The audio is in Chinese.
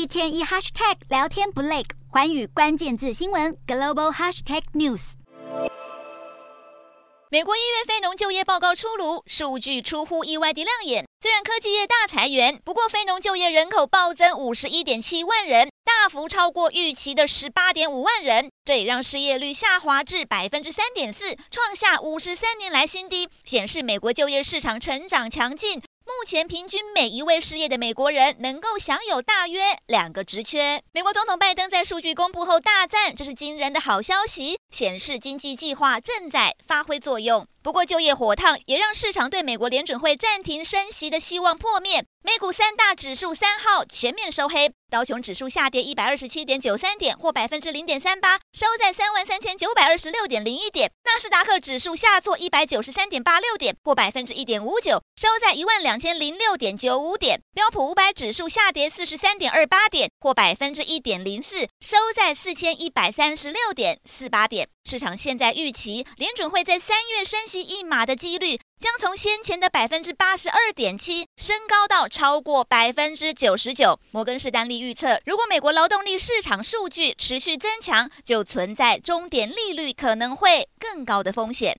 一天一 hashtag 聊天不累，寰宇关键字新闻 global hashtag news。美国一月非农就业报告出炉，数据出乎意外的亮眼。虽然科技业大裁员，不过非农就业人口暴增五十一点七万人，大幅超过预期的十八点五万人。这也让失业率下滑至百分之三点四，创下五十三年来新低，显示美国就业市场成长强劲。目前平均每一位失业的美国人能够享有大约两个职缺。美国总统拜登在数据公布后大赞，这是惊人的好消息，显示经济计划正在发挥作用。不过就业火烫也让市场对美国联准会暂停升息的希望破灭。美股三大指数三号全面收黑，道琼指数下跌一百二十七点九三点，或百分之零点三八，收在三万三千九百二十六点零一点；斯达克指数下挫一百九十三点八六点，或百分之一点五九，收在一万两千零六点九五点；标普五百指数下跌四十三点二八点，或百分之一点零四，收在四千一百三十六点四八点。市场现在预期联准会在三月升息一码的几率，将从先前的百分之八十二点七升高到超过百分之九十九。摩根士丹利预测，如果美国劳动力市场数据持续增强，就存在终点利率可能会更高的风险。